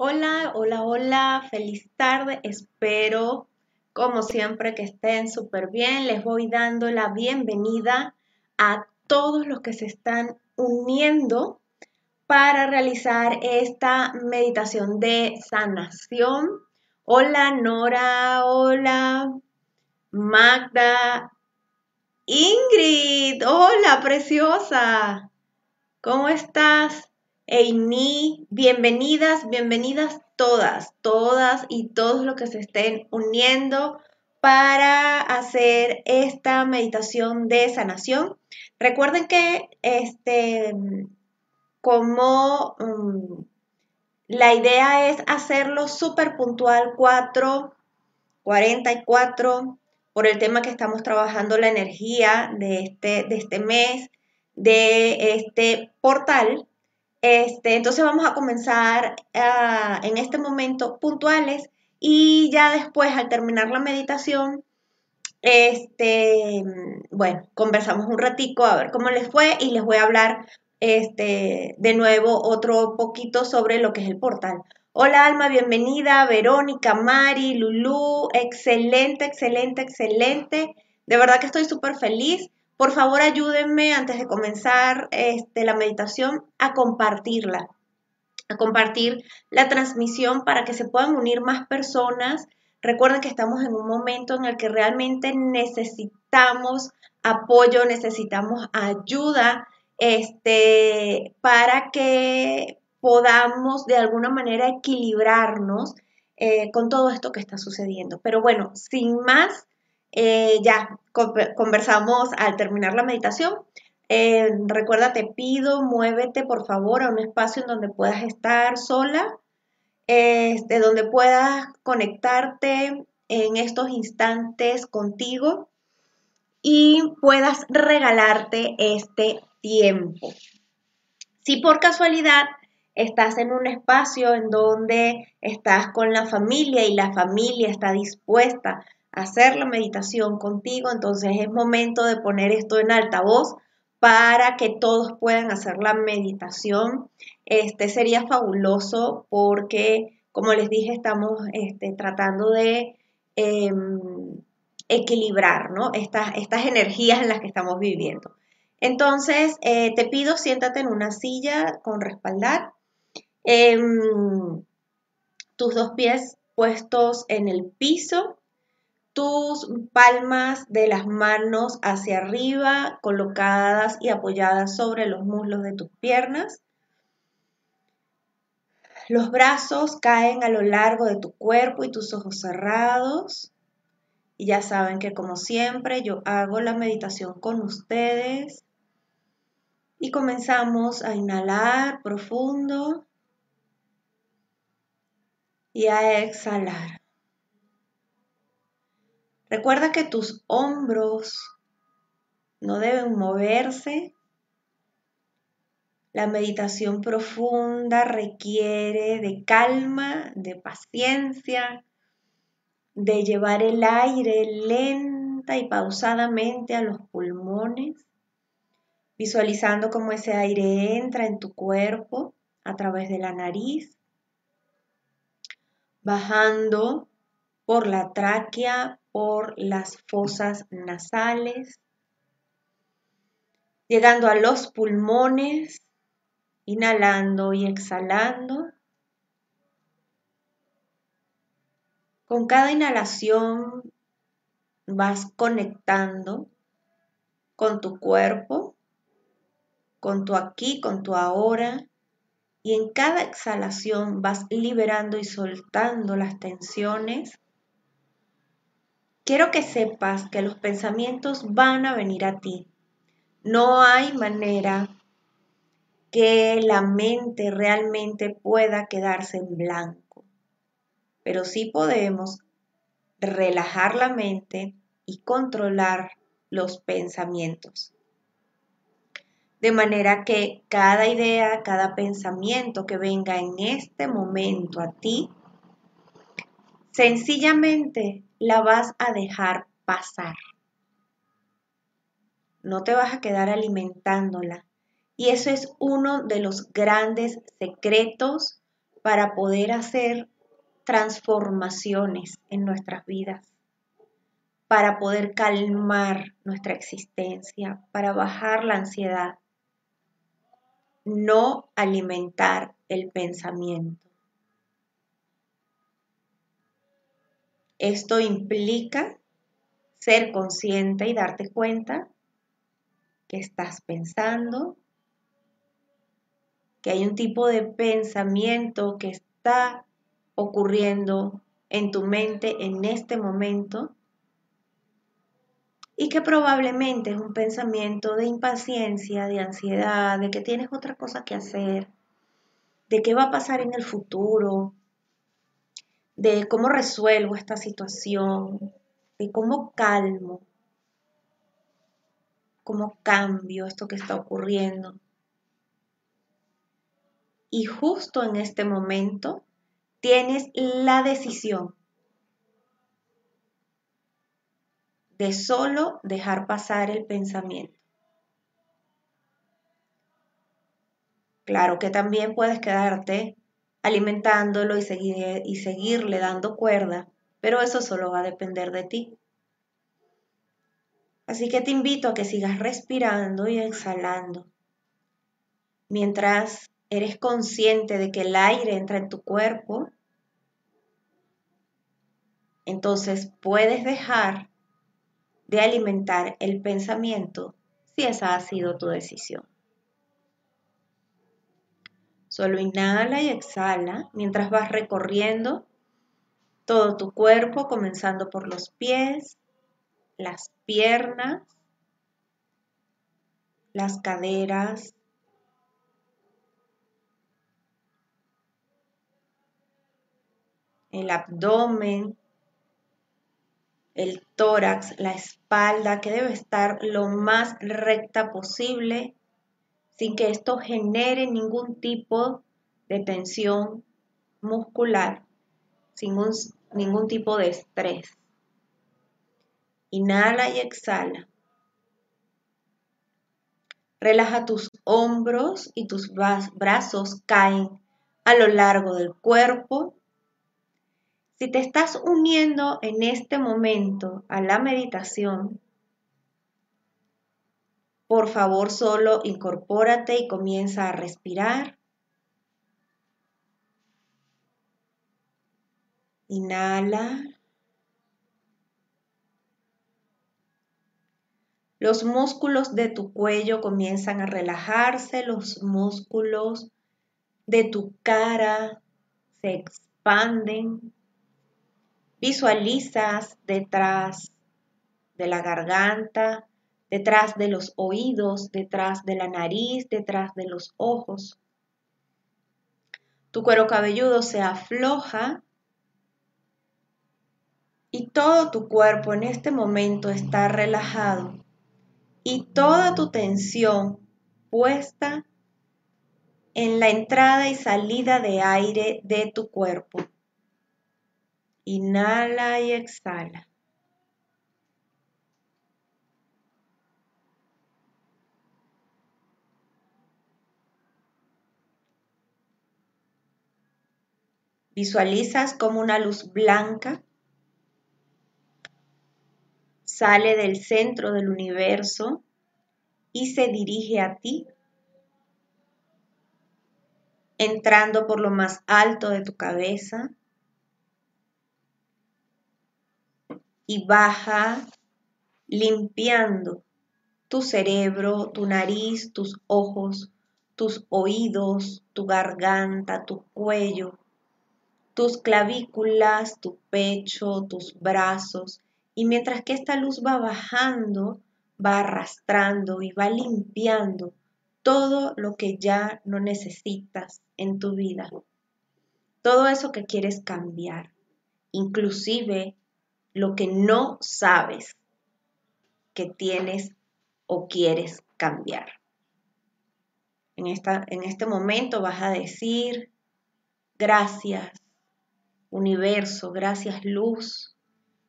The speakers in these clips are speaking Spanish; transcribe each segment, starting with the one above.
Hola, hola, hola, feliz tarde. Espero, como siempre, que estén súper bien. Les voy dando la bienvenida a todos los que se están uniendo para realizar esta meditación de sanación. Hola, Nora, hola, Magda, Ingrid, hola, preciosa. ¿Cómo estás? Amy, bienvenidas, bienvenidas todas, todas y todos los que se estén uniendo para hacer esta meditación de sanación. Recuerden que este, como um, la idea es hacerlo súper puntual, 4, 44, por el tema que estamos trabajando, la energía de este, de este mes, de este portal. Este, entonces vamos a comenzar ah, en este momento puntuales y ya después al terminar la meditación, este, bueno, conversamos un ratico a ver cómo les fue y les voy a hablar este, de nuevo otro poquito sobre lo que es el portal. Hola Alma, bienvenida, Verónica, Mari, Lulú, excelente, excelente, excelente. De verdad que estoy súper feliz. Por favor, ayúdenme antes de comenzar este, la meditación a compartirla, a compartir la transmisión para que se puedan unir más personas. Recuerden que estamos en un momento en el que realmente necesitamos apoyo, necesitamos ayuda este, para que podamos de alguna manera equilibrarnos eh, con todo esto que está sucediendo. Pero bueno, sin más, eh, ya conversamos al terminar la meditación. Eh, recuerda, te pido, muévete por favor a un espacio en donde puedas estar sola, este, donde puedas conectarte en estos instantes contigo y puedas regalarte este tiempo. Si por casualidad estás en un espacio en donde estás con la familia y la familia está dispuesta hacer la meditación contigo, entonces es momento de poner esto en altavoz para que todos puedan hacer la meditación. Este sería fabuloso porque, como les dije, estamos este, tratando de em, equilibrar ¿no? estas, estas energías en las que estamos viviendo. Entonces, eh, te pido, siéntate en una silla con respaldar, em, tus dos pies puestos en el piso, tus palmas de las manos hacia arriba, colocadas y apoyadas sobre los muslos de tus piernas. Los brazos caen a lo largo de tu cuerpo y tus ojos cerrados. Y ya saben que como siempre yo hago la meditación con ustedes. Y comenzamos a inhalar profundo y a exhalar. Recuerda que tus hombros no deben moverse. La meditación profunda requiere de calma, de paciencia, de llevar el aire lenta y pausadamente a los pulmones, visualizando cómo ese aire entra en tu cuerpo a través de la nariz, bajando por la tráquea, por las fosas nasales, llegando a los pulmones, inhalando y exhalando. Con cada inhalación vas conectando con tu cuerpo, con tu aquí, con tu ahora, y en cada exhalación vas liberando y soltando las tensiones Quiero que sepas que los pensamientos van a venir a ti. No hay manera que la mente realmente pueda quedarse en blanco, pero sí podemos relajar la mente y controlar los pensamientos. De manera que cada idea, cada pensamiento que venga en este momento a ti, sencillamente la vas a dejar pasar. No te vas a quedar alimentándola. Y eso es uno de los grandes secretos para poder hacer transformaciones en nuestras vidas, para poder calmar nuestra existencia, para bajar la ansiedad, no alimentar el pensamiento. Esto implica ser consciente y darte cuenta que estás pensando, que hay un tipo de pensamiento que está ocurriendo en tu mente en este momento y que probablemente es un pensamiento de impaciencia, de ansiedad, de que tienes otra cosa que hacer, de qué va a pasar en el futuro, de cómo resuelvo esta situación, de cómo calmo, cómo cambio esto que está ocurriendo. Y justo en este momento tienes la decisión de solo dejar pasar el pensamiento. Claro que también puedes quedarte alimentándolo y, seguir, y seguirle dando cuerda, pero eso solo va a depender de ti. Así que te invito a que sigas respirando y exhalando mientras eres consciente de que el aire entra en tu cuerpo. Entonces puedes dejar de alimentar el pensamiento si esa ha sido tu decisión. Solo inhala y exhala mientras vas recorriendo todo tu cuerpo, comenzando por los pies, las piernas, las caderas, el abdomen, el tórax, la espalda, que debe estar lo más recta posible, sin que esto genere ningún tipo de tensión muscular, sin ningún tipo de estrés. Inhala y exhala. Relaja tus hombros y tus brazos caen a lo largo del cuerpo si te estás uniendo en este momento a la meditación, por favor solo incorpórate y comienza a respirar. Inhala. Los músculos de tu cuello comienzan a relajarse, los músculos de tu cara se expanden. Visualizas detrás de la garganta, detrás de los oídos, detrás de la nariz, detrás de los ojos. Tu cuero cabelludo se afloja y todo tu cuerpo en este momento está relajado y toda tu tensión puesta en la entrada y salida de aire de tu cuerpo. Inhala y exhala. Visualizas como una luz blanca sale del centro del universo y se dirige a ti, entrando por lo más alto de tu cabeza y baja limpiando tu cerebro, tu nariz, tus ojos, tus oídos, tu garganta, tu cuello, tus clavículas, tu pecho, tus brazos. Y mientras que esta luz va bajando, va arrastrando y va limpiando todo lo que ya no necesitas en tu vida. Todo eso que quieres cambiar, inclusive lo que no sabes que tienes o quieres cambiar. En, esta, en este momento vas a decir, gracias universo, gracias luz,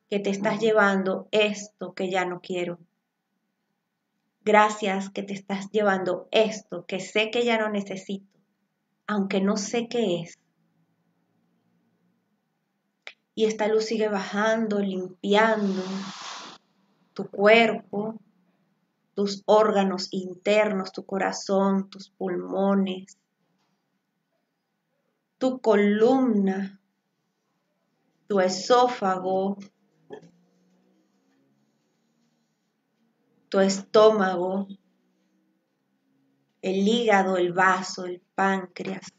que te estás llevando esto que ya no quiero. Gracias que te estás llevando esto que sé que ya no necesito, aunque no sé qué es, Y esta luz sigue bajando, limpiando tu cuerpo, tus órganos internos, tu corazón, tus pulmones, tu columna, tu esófago, tu estómago, el hígado, el vaso, el páncreas,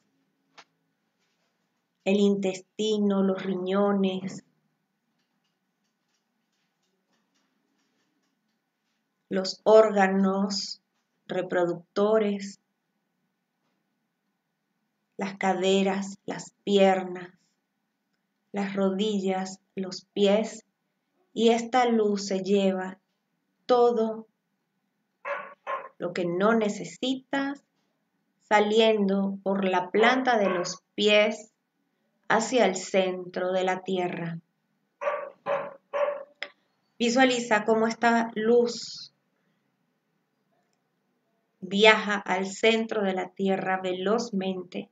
el intestino, los riñones, los órganos reproductores, las caderas, las piernas, las rodillas, los pies, y esta luz se lleva todo lo que no necesitas saliendo por la planta de los pies hacia el centro de la tierra. Visualiza cómo esta luz viaja al centro de la tierra velozmente,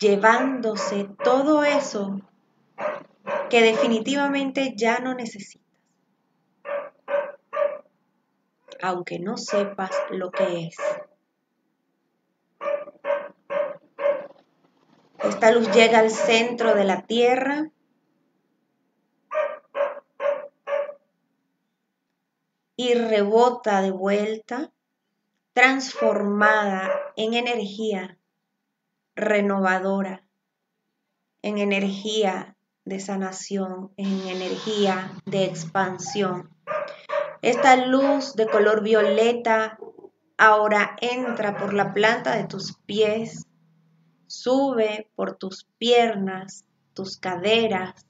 llevándose todo eso que definitivamente ya no necesitas. aunque no sepas lo que es. Esta luz llega al centro de la Tierra y rebota de vuelta, transformada en energía renovadora, en energía de sanación, en energía de expansión. Esta luz de color violeta ahora entra por la planta de tus pies, sube por tus piernas, tus caderas,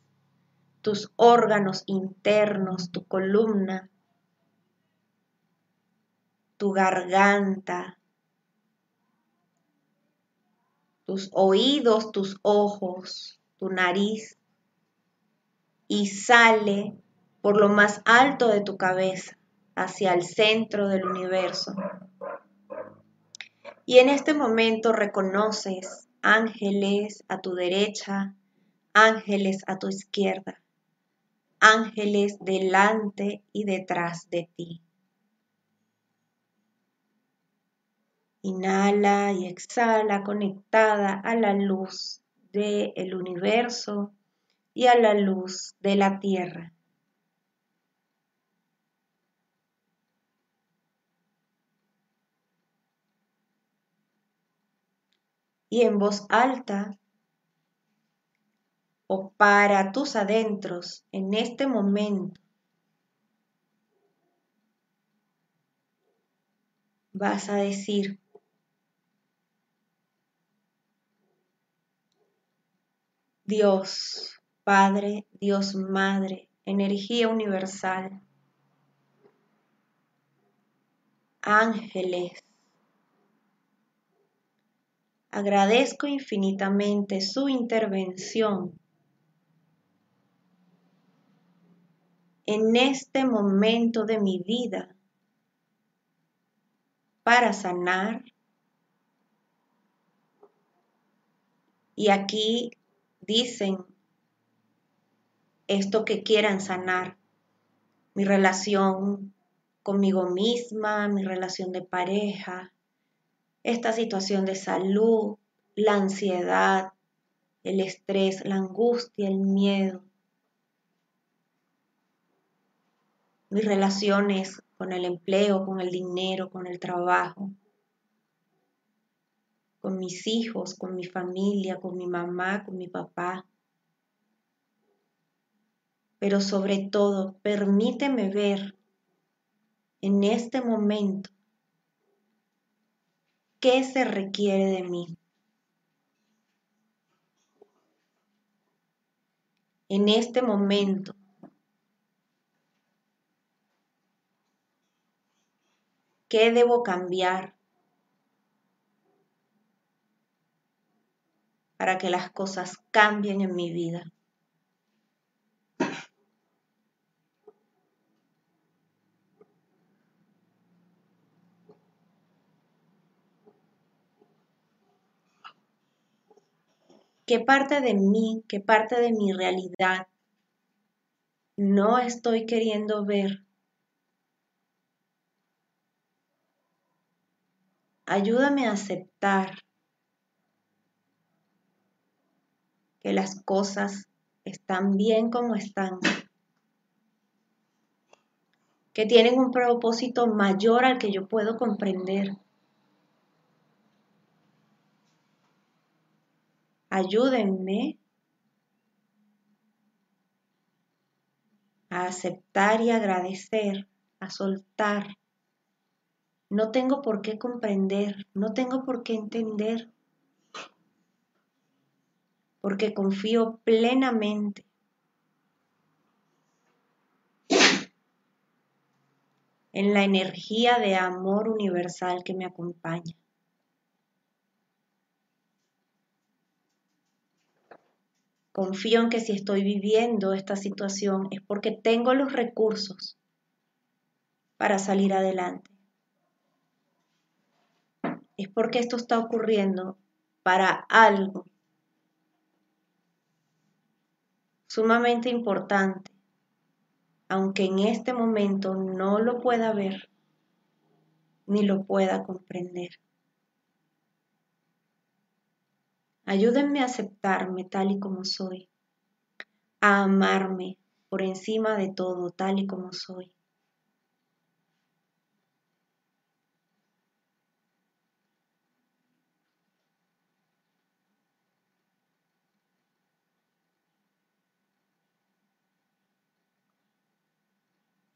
tus órganos internos, tu columna, tu garganta, tus oídos, tus ojos, tu nariz y sale por lo más alto de tu cabeza, hacia el centro del universo. Y en este momento reconoces ángeles a tu derecha, ángeles a tu izquierda, ángeles delante y detrás de ti. Inhala y exhala conectada a la luz del universo y a la luz de la tierra. y en voz alta o para tus adentros en este momento vas a decir Dios Padre, Dios Madre, energía universal, ángeles, Agradezco infinitamente su intervención en este momento de mi vida para sanar. Y aquí dicen esto que quieran sanar, mi relación conmigo misma, mi relación de pareja, esta situación de salud, la ansiedad, el estrés, la angustia, el miedo, mis relaciones con el empleo, con el dinero, con el trabajo, con mis hijos, con mi familia, con mi mamá, con mi papá. Pero sobre todo, permíteme ver en este momento ¿Qué se requiere de mí? En este momento, ¿qué debo cambiar para que las cosas cambien en mi vida? qué parte de mí, qué parte de mi realidad no estoy queriendo ver. Ayúdame a aceptar que las cosas están bien como están, que tienen un propósito mayor al que yo puedo comprender. Ayúdenme a aceptar y agradecer, a soltar. No tengo por qué comprender, no tengo por qué entender, porque confío plenamente en la energía de amor universal que me acompaña. Confío en que si estoy viviendo esta situación es porque tengo los recursos para salir adelante. Es porque esto está ocurriendo para algo sumamente importante, aunque en este momento no lo pueda ver ni lo pueda comprender. Ayúdenme a aceptarme tal y como soy, a amarme por encima de todo tal y como soy.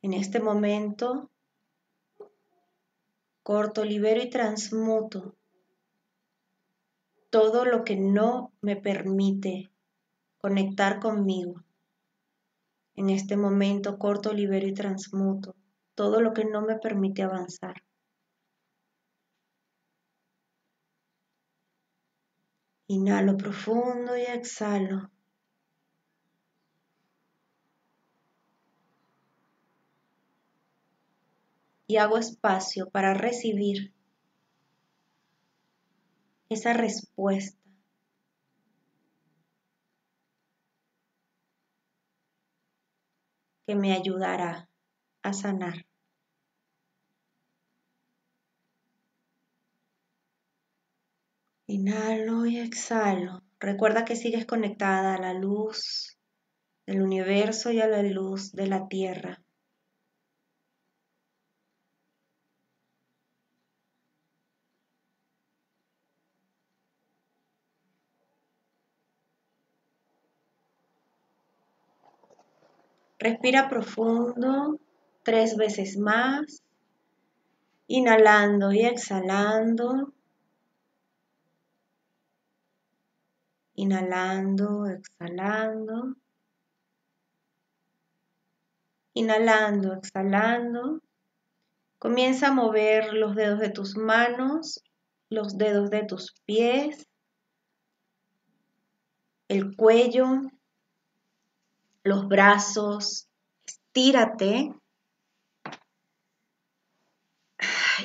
En este momento, corto, libero y transmuto todo lo que no me permite conectar conmigo. En este momento corto, libero y transmuto todo lo que no me permite avanzar. Inhalo profundo y exhalo. Y hago espacio para recibir esa respuesta. que me ayudará a sanar. Inhalo y exhalo. Recuerda que sigues conectada a la luz del universo y a la luz de la tierra. Respira profundo tres veces más, inhalando y exhalando. Inhalando, exhalando. Inhalando, exhalando. Comienza a mover los dedos de tus manos, los dedos de tus pies, el cuello, los brazos, estírate.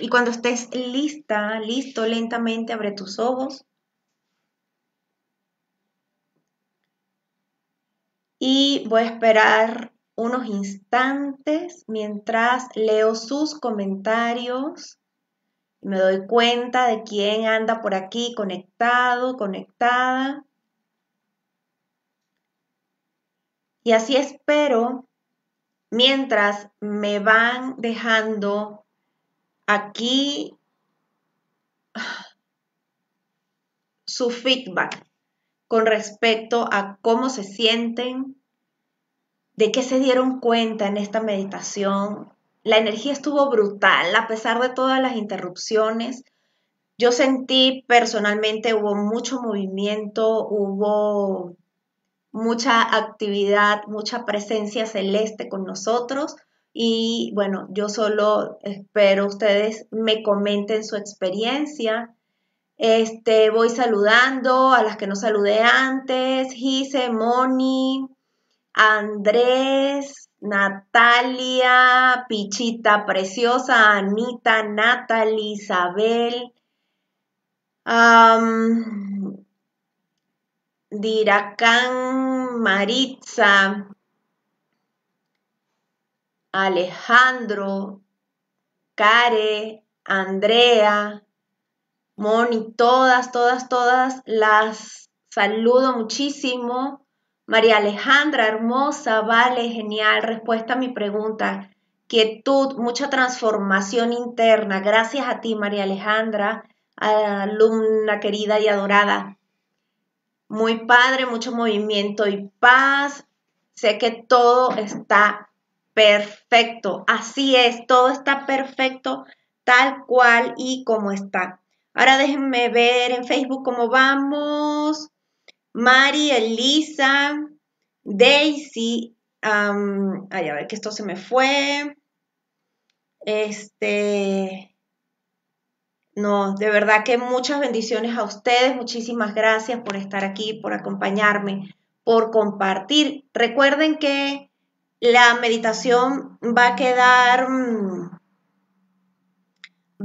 Y cuando estés lista, listo, lentamente abre tus ojos. Y voy a esperar unos instantes mientras leo sus comentarios. Me doy cuenta de quién anda por aquí conectado, conectada. Y así espero mientras me van dejando aquí su feedback con respecto a cómo se sienten, de qué se dieron cuenta en esta meditación. La energía estuvo brutal a pesar de todas las interrupciones. Yo sentí personalmente hubo mucho movimiento, hubo mucha actividad, mucha presencia celeste con nosotros. Y bueno, yo solo espero ustedes me comenten su experiencia. Este, voy saludando a las que no saludé antes, Gise, Moni, Andrés, Natalia, Pichita Preciosa, Anita, Natalie, Isabel, Diracán, Maritza, Alejandro, Care, Andrea, Moni, todas, todas, todas las saludo muchísimo. María Alejandra, hermosa, vale, genial. Respuesta a mi pregunta. Quietud, mucha transformación interna. Gracias a ti, María Alejandra, alumna querida y adorada. Muy padre, mucho movimiento y paz. Sé que todo está perfecto. Así es, todo está perfecto tal cual y como está. Ahora déjenme ver en Facebook cómo vamos. Mari, Elisa, Daisy. ay, a ver que esto se me fue. Este. No, de verdad que muchas bendiciones a ustedes. Muchísimas gracias por estar aquí, por acompañarme, por compartir. Recuerden que la meditación va a quedar. Mm,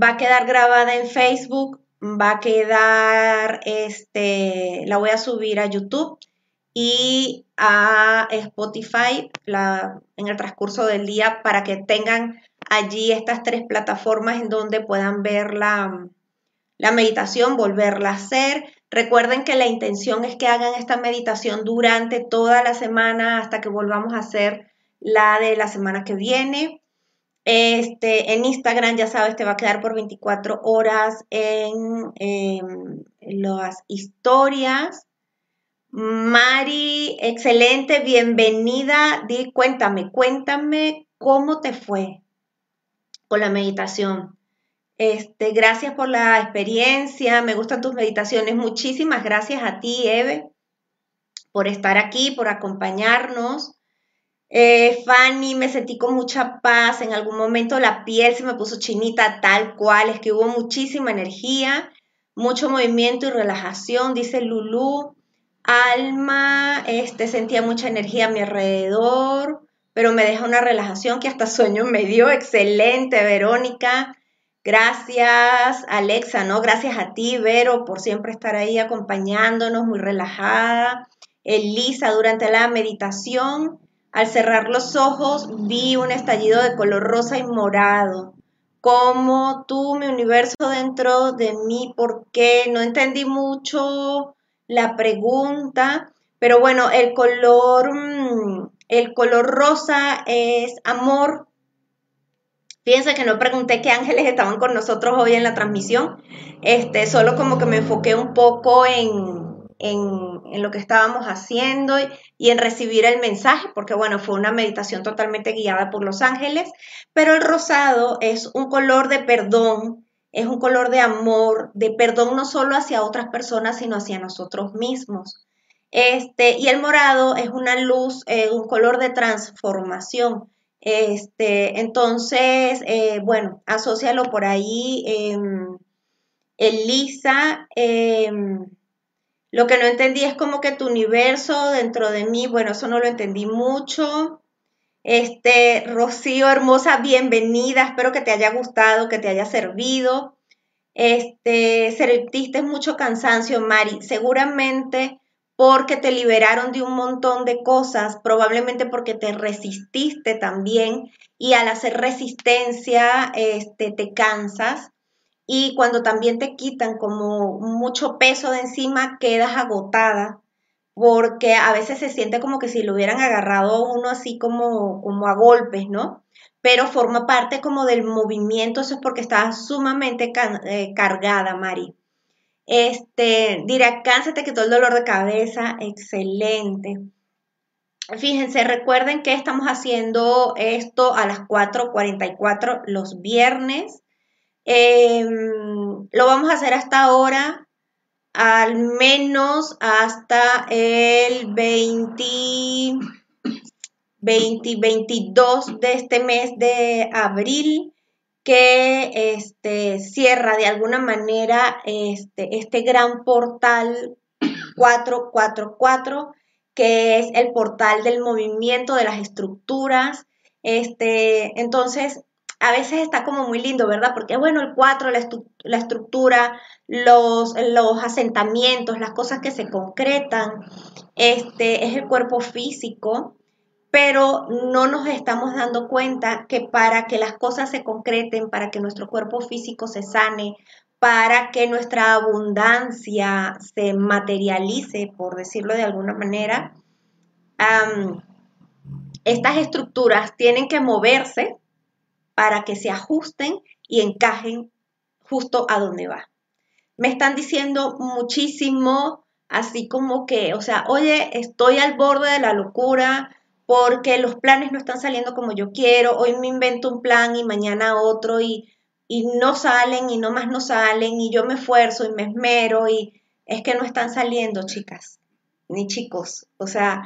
va a quedar grabada en Facebook, va a quedar, este, la voy a subir a YouTube y a Spotify en el transcurso del día para que tengan allí estas tres plataformas en donde puedan ver la, la meditación, volverla a hacer. Recuerden que la intención es que hagan esta meditación durante toda la semana hasta que volvamos a hacer la de la semana que viene. Este, en Instagram, ya sabes, te va a quedar por 24 horas en, las historias. Mari, excelente, bienvenida. Di, cuéntame, cuéntame cómo te fue con la meditación. Este, gracias por la experiencia, me gustan tus meditaciones. Muchísimas gracias a ti, Eve, por estar aquí, por acompañarnos. Eh, Fanny, me sentí con mucha paz. En algún momento la piel se me puso chinita tal cual. Es que hubo muchísima energía, mucho movimiento y relajación, dice Lulu. Alma, este, sentía mucha energía a mi alrededor, pero me deja una relajación que hasta sueño me dio. Excelente, Verónica. Gracias, Alexa, ¿no? Gracias a ti, Vero, por siempre estar ahí acompañándonos, muy relajada. Elisa, durante la meditación, al cerrar los ojos vi un estallido de color rosa y morado. Como tú, mi universo dentro de mí, ¿por qué? No entendí mucho la pregunta, pero bueno, el color, mm, el color rosa es amor. Fíjense que no pregunté qué ángeles estaban con nosotros hoy en la transmisión. Este, solo como que me enfoqué un poco en, en, lo que estábamos haciendo y, en recibir el mensaje, porque bueno, fue una meditación totalmente guiada por los ángeles, pero el rosado es un color de perdón, es un color de amor, de perdón no solo hacia otras personas, sino hacia nosotros mismos. Este, y el morado es una luz, eh, un color de transformación. Este, entonces, eh, bueno, asócialo por ahí. Em, Elisa, em, lo que no entendí es como que tu universo dentro de mí, bueno, eso no lo entendí mucho. Este, Rocío, hermosa, bienvenida. Espero que te haya gustado, que te haya servido. Este, sentiste mucho cansancio, Mari. Seguramente porque te liberaron de un montón de cosas, probablemente porque te resististe también y al hacer resistencia este, te cansas y cuando también te quitan como mucho peso de encima, quedas agotada porque a veces se siente como que si lo hubieran agarrado uno así como, como a golpes, ¿no? Pero forma parte como del movimiento, eso es porque estás sumamente eh, cargada, Mari. Este, dirá, cánsate te quitó el dolor de cabeza, excelente. Fíjense, recuerden que estamos haciendo esto a las 4.44 los viernes. Em, lo vamos a hacer hasta ahora, al menos hasta el 20, 22 de este mes de abril, que este, cierra de alguna manera este, este gran portal 444, que es el portal del movimiento de las estructuras. Este, entonces, a veces está como muy lindo, ¿verdad? Porque bueno, el 4, la, la, estructura, los, los asentamientos, las cosas que se concretan, este es el cuerpo físico, pero no nos estamos dando cuenta que para que las cosas se concreten, para que nuestro cuerpo físico se sane, para que nuestra abundancia se materialice, por decirlo de alguna manera, estas estructuras tienen que moverse para que se ajusten y encajen justo a donde va. Me están diciendo muchísimo, así como que, o sea, oye, estoy al borde de la locura porque los planes no están saliendo como yo quiero, hoy me invento un plan y mañana otro y y no salen y no más no salen y yo me esfuerzo y me esmero y es que no están saliendo, chicas, ni chicos. O sea,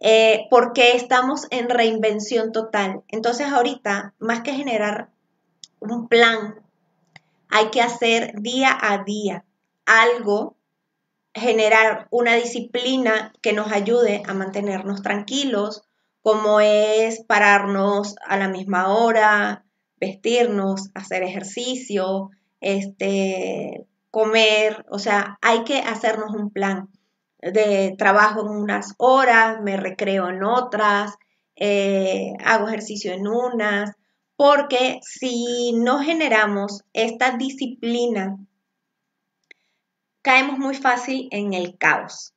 eh, porque estamos en reinvención total. Entonces ahorita, más que generar un plan, hay que hacer día a día algo, generar una disciplina que nos ayude a mantenernos tranquilos, como es pararnos a la misma hora, vestirnos, hacer ejercicio, este, comer, o sea, hay que hacernos un plan de trabajo en unas horas, me recreo en otras, eh, hago ejercicio en unas, porque si no generamos esta disciplina, caemos muy fácil en el caos.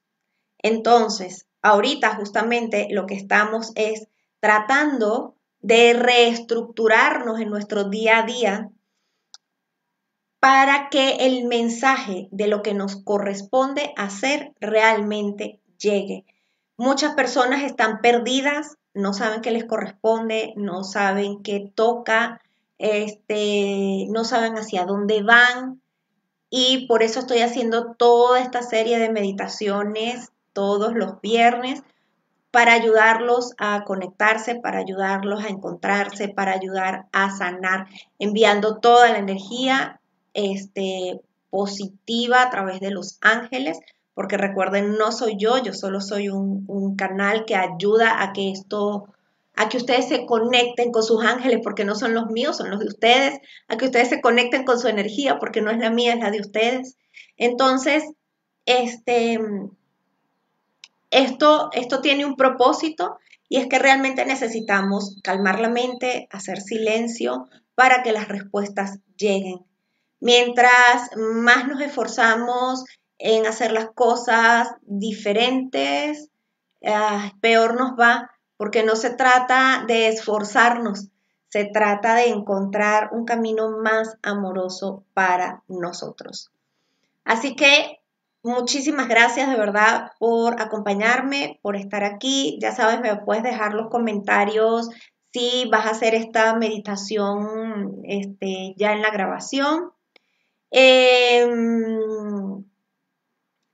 Entonces, ahorita justamente lo que estamos es tratando de reestructurarnos en nuestro día a día para que el mensaje de lo que nos corresponde hacer realmente llegue. Muchas personas están perdidas, no saben qué les corresponde, no saben qué toca, este, no saben hacia dónde van y por eso estoy haciendo toda esta serie de meditaciones todos los viernes para ayudarlos a conectarse, para ayudarlos a encontrarse, para ayudar a sanar, enviando toda la energía este, positiva a través de los ángeles, porque recuerden, no soy yo, yo solo soy un, un canal que ayuda a que esto, a que ustedes se conecten con sus ángeles, porque no son los míos, son los de ustedes, a que ustedes se conecten con su energía, porque no es la mía, es la de ustedes. Entonces, este, esto, esto tiene un propósito y es que realmente necesitamos calmar la mente, hacer silencio para que las respuestas lleguen. Mientras más nos esforzamos en hacer las cosas diferentes, ah, peor nos va, porque no se trata de esforzarnos, se trata de encontrar un camino más amoroso para nosotros. Así que Muchísimas gracias de verdad por acompañarme, por estar aquí. Ya sabes, me puedes dejar los comentarios si vas a hacer esta meditación este, ya en la grabación. Em,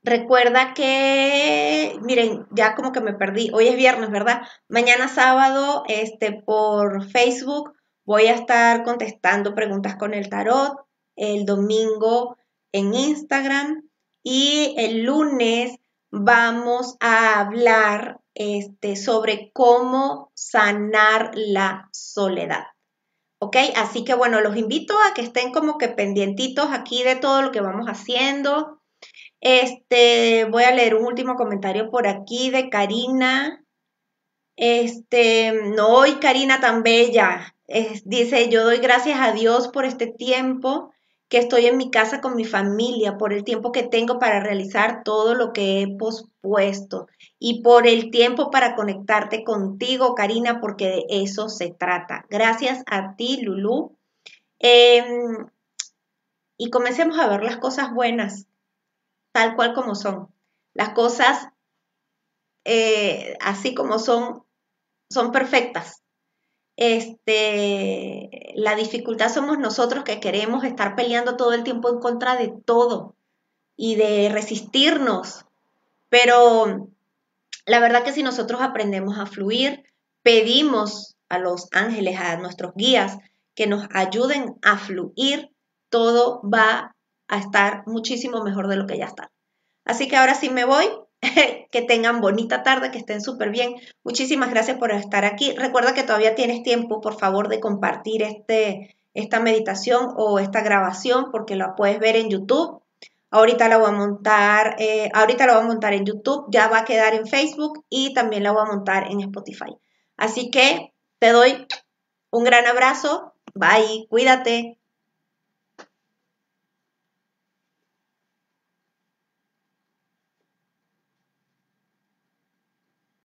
recuerda que, miren, ya como que me perdí. Hoy es viernes, ¿verdad? Mañana sábado, este, por Facebook, voy a estar contestando preguntas con el tarot. El domingo en Instagram y el lunes vamos a hablar este, sobre cómo sanar la soledad. ¿Ok? Así que bueno, los invito a que estén como que pendientitos aquí de todo lo que vamos haciendo. Este, voy a leer un último comentario por aquí de Karina. Este, no, hoy Karina tan bella. dice, yo doy gracias a Dios por este tiempo que estoy en mi casa con mi familia, por el tiempo que tengo para realizar todo lo que he pospuesto y por el tiempo para conectarte contigo, Karina, porque de eso se trata. Gracias a ti, Lulu. Em, y comencemos a ver las cosas buenas, tal cual como son. Las cosas eh, así como son, son perfectas este, la dificultad somos nosotros que queremos estar peleando todo el tiempo en contra de todo y de resistirnos. Pero la verdad que si nosotros aprendemos a fluir, pedimos a los ángeles, a nuestros guías, que nos ayuden a fluir, todo va a estar muchísimo mejor de lo que ya está. Así que ahora sí me voy. que tengan bonita tarde, que estén súper bien. Muchísimas gracias por estar aquí. Recuerda que todavía tienes tiempo, por favor, de compartir este, esta meditación o esta grabación porque la puedes ver en YouTube. Ahorita la voy a montar, eh, ahorita la voy a montar en YouTube, ya va a quedar en Facebook y también la voy a montar en Spotify. Así que te doy un gran abrazo. Bye, cuídate.